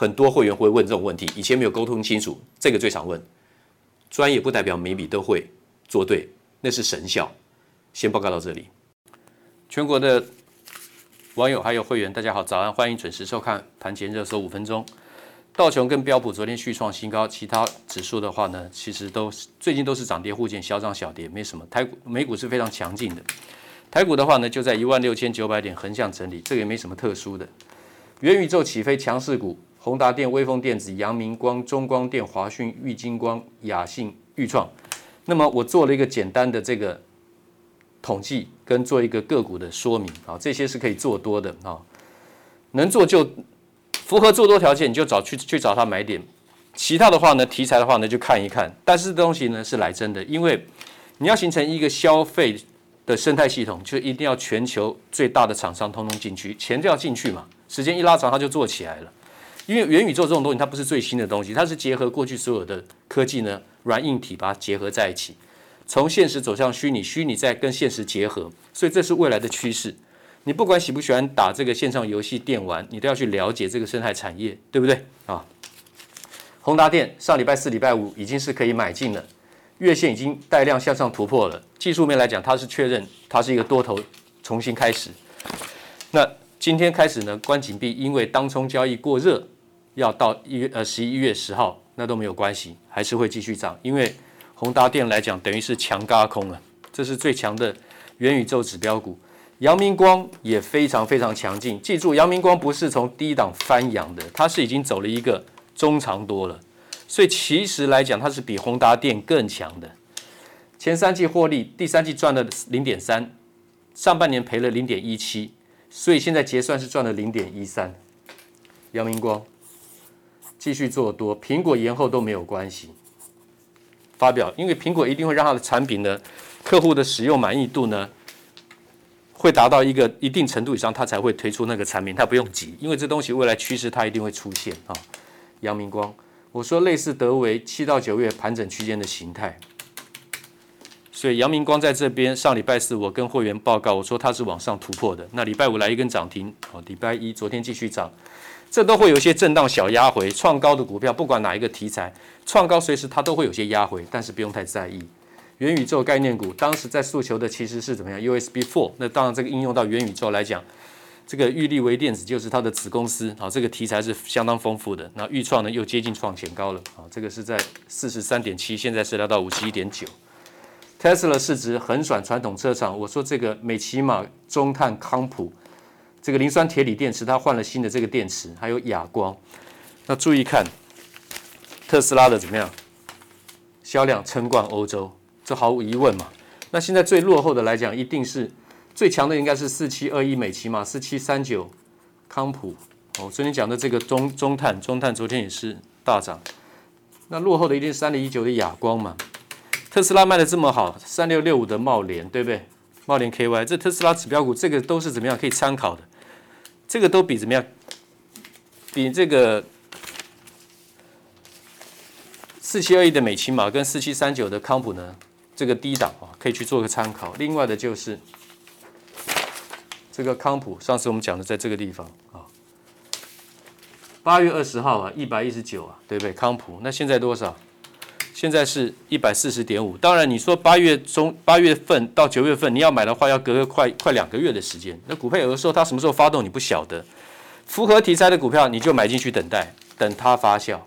很多会员会问这种问题，以前没有沟通清楚，这个最常问。专业不代表每笔都会做对，那是神效。先报告到这里。全国的网友还有会员，大家好，早安，欢迎准时收看盘前热搜五分钟。道琼跟标普昨天续创新高，其他指数的话呢，其实都最近都是涨跌互见，小涨小跌，没什么。台股美股是非常强劲的，台股的话呢，就在一万六千九百点横向整理，这个也没什么特殊的。元宇宙起飞，强势股。宏达电、威锋电子、阳明光、中光电、华讯、玉晶光、亚信、钰创。那么我做了一个简单的这个统计，跟做一个个股的说明啊，这些是可以做多的啊，能做就符合做多条件，你就找去去找它买点。其他的话呢，题材的话呢，就看一看。但是这东西呢是来真的，因为你要形成一个消费的生态系统，就一定要全球最大的厂商通通进去，钱就要进去嘛。时间一拉长，它就做起来了。因为元宇宙这种东西，它不是最新的东西，它是结合过去所有的科技呢，软硬体把它结合在一起，从现实走向虚拟，虚拟再跟现实结合，所以这是未来的趋势。你不管喜不喜欢打这个线上游戏电玩，你都要去了解这个生态产业，对不对啊？宏达电上礼拜四、礼拜五已经是可以买进了，月线已经带量向上突破了。技术面来讲，它是确认它是一个多头重新开始。那今天开始呢，关紧闭，因为当冲交易过热。要到一月呃十一月十号，那都没有关系，还是会继续涨，因为宏达电来讲等于是强轧空了，这是最强的元宇宙指标股。阳明光也非常非常强劲，记住阳明光不是从低档翻扬的，它是已经走了一个中长多了，所以其实来讲它是比宏达电更强的。前三季获利，第三季赚了零点三，上半年赔了零点一七，所以现在结算是赚了零点一三。阳明光。继续做多，苹果延后都没有关系。发表，因为苹果一定会让它的产品呢，客户的使用满意度呢，会达到一个一定程度以上，它才会推出那个产品。它不用急，因为这东西未来趋势它一定会出现啊。阳明光，我说类似德维七到九月盘整区间的形态，所以阳明光在这边上礼拜四我跟会员报告，我说它是往上突破的。那礼拜五来一根涨停，哦，礼拜一昨天继续涨，这都会有一些震荡小压回，创高的股票不管哪一个题材创高，随时它都会有些压回，但是不用太在意。元宇宙概念股当时在诉求的其实是怎么样？USB Four，那当然这个应用到元宇宙来讲，这个玉立微电子就是它的子公司，好，这个题材是相当丰富的。那裕创呢又接近创前高了，啊，这个是在四十三点七，现在是来到五十一点九。Tesla 市值横扫传统车厂，我说这个美骑马、中碳、康普，这个磷酸铁锂电池，它换了新的这个电池，还有亚光。那注意看特斯拉的怎么样？销量称冠欧洲，这毫无疑问嘛。那现在最落后的来讲，一定是最强的，应该是四七二一美骑马，四七三九康普。哦，昨天讲的这个中中碳，中碳昨天也是大涨。那落后的一定是三零一九的亚光嘛。特斯拉卖的这么好，三六六五的茂联，对不对？茂联 KY，这特斯拉指标股，这个都是怎么样可以参考的？这个都比怎么样？比这个四七二一的美琪玛跟四七三九的康普呢，这个低档啊，可以去做个参考。另外的就是这个康普，上次我们讲的在这个地方啊，八月二十号啊，一百一十九啊，对不对？康普，那现在多少？现在是一百四十点五，当然你说八月中八月份到九月份你要买的话，要隔个快快两个月的时间。那股票有的时候它什么时候发动你不晓得，符合题材的股票你就买进去等待，等它发酵。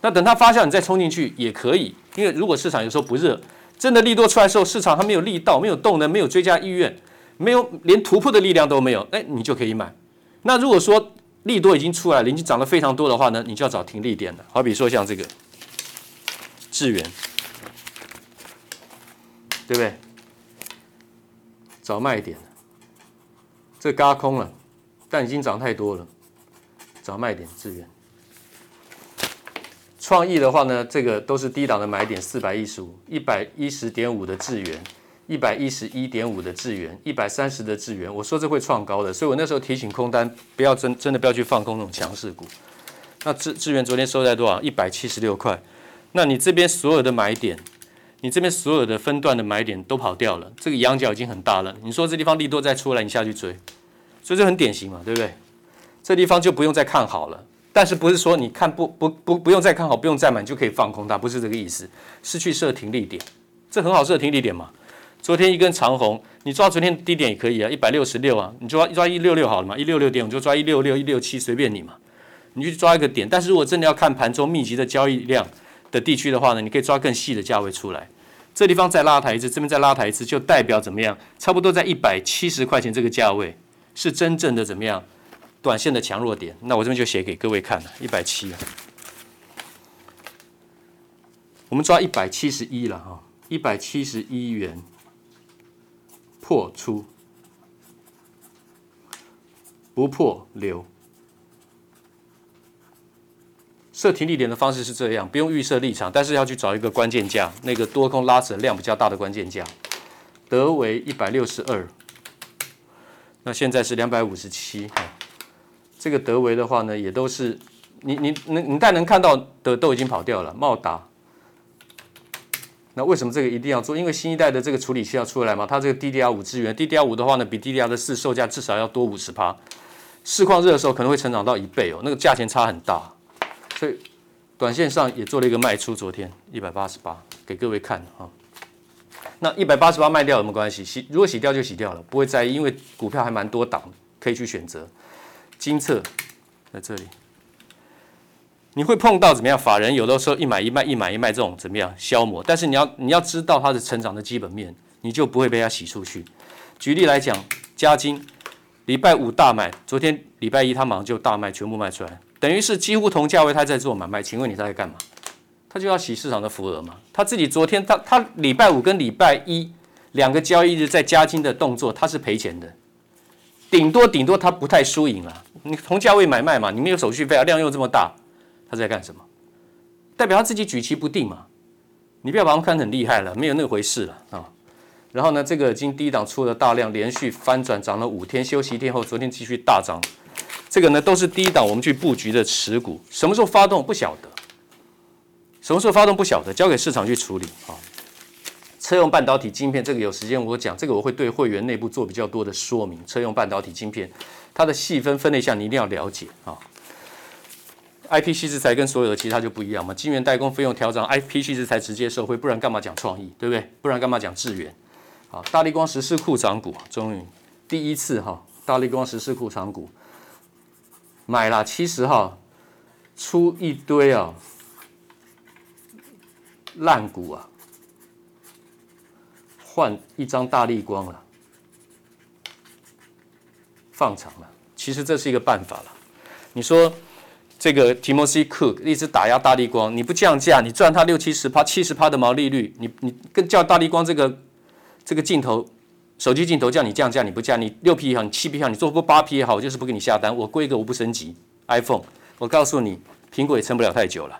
那等它发酵你再冲进去也可以，因为如果市场有时候不热，真的利多出来的时候，市场还没有力道，没有动能，没有追加意愿，没有连突破的力量都没有，哎，你就可以买。那如果说利多已经出来了，已经涨得非常多的话呢，你就要找停利点了。好比说像这个。智原，对不对？找卖点，这嘎空了，但已经涨太多了，找卖点。智原，创意的话呢，这个都是低档的买点，四百一十五、一百一十点五的智原，一百一十一点五的智原，一百三十的智原。我说这会创高的，所以我那时候提醒空单不要真真的不要去放空那种强势股。那智智原昨天收在多少？一百七十六块。那你这边所有的买点，你这边所有的分段的买点都跑掉了，这个仰角已经很大了。你说这地方利多再出来，你下去追，所以这很典型嘛，对不对？这地方就不用再看好了。但是不是说你看不不不不用再看好，不用再买就可以放空它，不是这个意思。是去设停利点，这很好设停利点嘛。昨天一根长红，你抓昨天低点也可以啊，一百六十六啊，你抓抓一六六好了嘛，一六六点我就抓一六六一六七随便你嘛，你去抓一个点。但是如果真的要看盘中密集的交易量。的地区的话呢，你可以抓更细的价位出来。这地方再拉抬一次，这边再拉抬一次，就代表怎么样？差不多在一百七十块钱这个价位，是真正的怎么样？短线的强弱点。那我这边就写给各位看了，一百七。我们抓一百七十一了哈，一百七十一元破出，不破留。设停利点的方式是这样，不用预设立场，但是要去找一个关键价，那个多空拉扯量比较大的关键价。德微一百六十二，那现在是两百五十七。这个德维的话呢，也都是你你你你但能看到的都已经跑掉了。茂达，那为什么这个一定要做？因为新一代的这个处理器要出来嘛，它这个 DDR 五支援，DDR 五的话呢，比 DDR 的四售价至少要多五十趴。市况热的时候可能会成长到一倍哦，那个价钱差很大。所以，短线上也做了一个卖出，昨天一百八十八，给各位看啊。那一百八十八卖掉有没有关系？洗如果洗掉就洗掉了，不会在意，因为股票还蛮多档可以去选择。金策在这里，你会碰到怎么样？法人有的时候一买一卖，一买一卖这种怎么样消磨？但是你要你要知道它的成长的基本面，你就不会被它洗出去。举例来讲，嘉金礼拜五大卖，昨天礼拜一它马上就大卖，全部卖出来。等于是几乎同价位，他在做买卖，请问你他在干嘛？他就要洗市场的浮额嘛。他自己昨天他他礼拜五跟礼拜一两个交易日在加金的动作，他是赔钱的，顶多顶多他不太输赢了。你同价位买卖嘛，你没有手续费啊，量又这么大，他在干什么？代表他自己举棋不定嘛。你不要把他们看很厉害了，没有那回事了啊。然后呢，这个已经低档出了大量，连续翻转涨了五天，休息一天后，昨天继续大涨。这个呢都是低档，我们去布局的持股，什么时候发动不晓得，什么时候发动不晓得，交给市场去处理啊。车用半导体晶片，这个有时间我讲，这个我会对会员内部做比较多的说明。车用半导体晶片，它的细分分类项你一定要了解啊。IP 矽智财跟所有的其他就不一样嘛，晶圆代工费用调整，IP 矽智财直接受惠，不然干嘛讲创意，对不对？不然干嘛讲智原？好，大力光十四库藏股，终于第一次哈，大力光十四库藏股买了七十号，出一堆啊烂股啊。换一张大立光了，放长了，其实这是一个办法了。你说这个 Timothy Cook 一直打压大立光，你不降价，你赚他六七十趴、七十趴的毛利率，你你跟叫大立光这个这个镜头手机镜头叫你降价，你不降，你六 P 也好，你七 P 也好，你做不八 P 也好，我就是不给你下单，我规格我不升级。iPhone，我告诉你，苹果也撑不了太久了，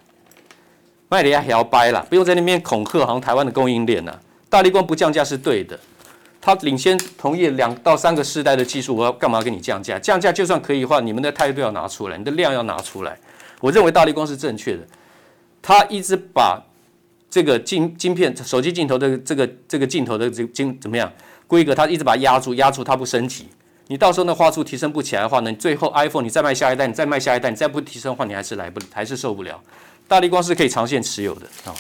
卖的也要掰了，不用在那边恐吓，好像台湾的供应链呢、大立光不降价是对的，它领先同业两到三个世代的技术，我要干嘛给你降价？降价就算可以的话，你们的态度要拿出来，你的量要拿出来。我认为大立光是正确的，他一直把这个镜晶片、手机镜头的这个这个镜头的这个镜怎么样规格，他一直把它压住，压住它不升级。你到时候那画质提升不起来的话呢，你最后 iPhone 你再卖下一代，你再卖下一代，你再不提升的话，你还是来不还是受不了。大力光是可以长线持有的啊。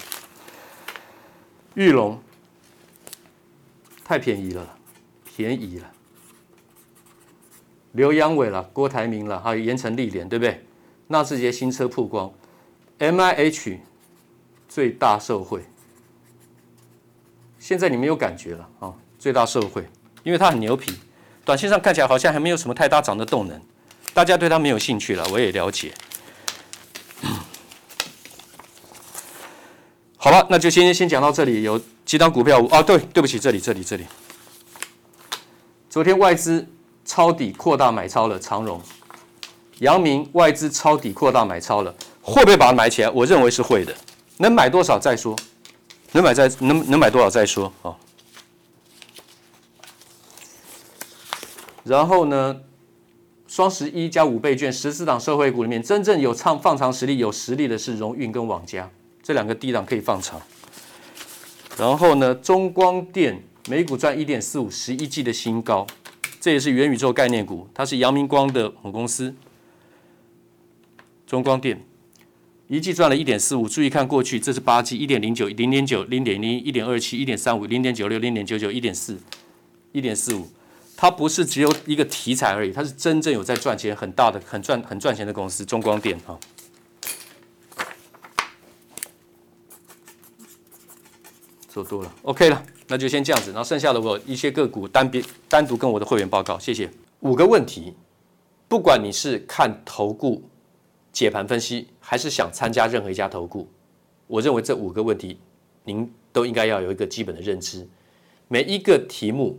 玉龙。太便宜了，便宜了。刘扬伟了，郭台铭了，还有盐城历练，对不对？纳智捷新车曝光，M I H 最大受惠。现在你没有感觉了啊？最大受惠，因为它很牛皮，短线上看起来好像还没有什么太大涨的动能，大家对它没有兴趣了。我也了解。好了，那就先先讲到这里。有。几档股票哦，对，对不起，这里，这里，这里。昨天外资抄底扩大买超了长荣、阳明，外资抄底扩大买超了，会不会把它买起来？我认为是会的。能买多少再说，能买再能能买多少再说啊。然后呢，双十一加五倍券，十四档社会股里面，真正有唱放长实力、有实力的是荣运跟网家，这两个低档可以放长。然后呢，中光电每股赚一点四五，十一季的新高，这也是元宇宙概念股，它是阳明光的母公司。中光电一季赚了一点四五，注意看过去，这是八季一点零九、零点九、零点零一点二七、一点三五、零点九六、零点九九、一点四、一点四五，它不是只有一个题材而已，它是真正有在赚钱、很大的、很赚、很赚钱的公司。中光电哈。做多了，OK 了，那就先这样子。然后剩下的我一些个股单别单独跟我的会员报告，谢谢。五个问题，不管你是看投顾解盘分析，还是想参加任何一家投顾，我认为这五个问题您都应该要有一个基本的认知。每一个题目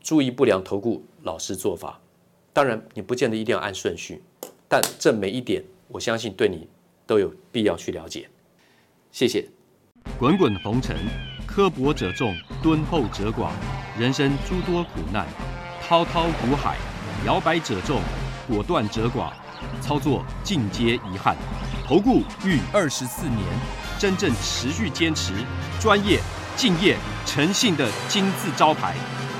注意不良投顾老师做法。当然，你不见得一定要按顺序，但这每一点，我相信对你都有必要去了解。谢谢。滚滚红尘。刻薄者众，敦厚者寡；人生诸多苦难，滔滔苦海，摇摆者众，果断者寡。操作尽皆遗憾。投顾逾二十四年，真正持续坚持、专业、敬业、诚信的金字招牌。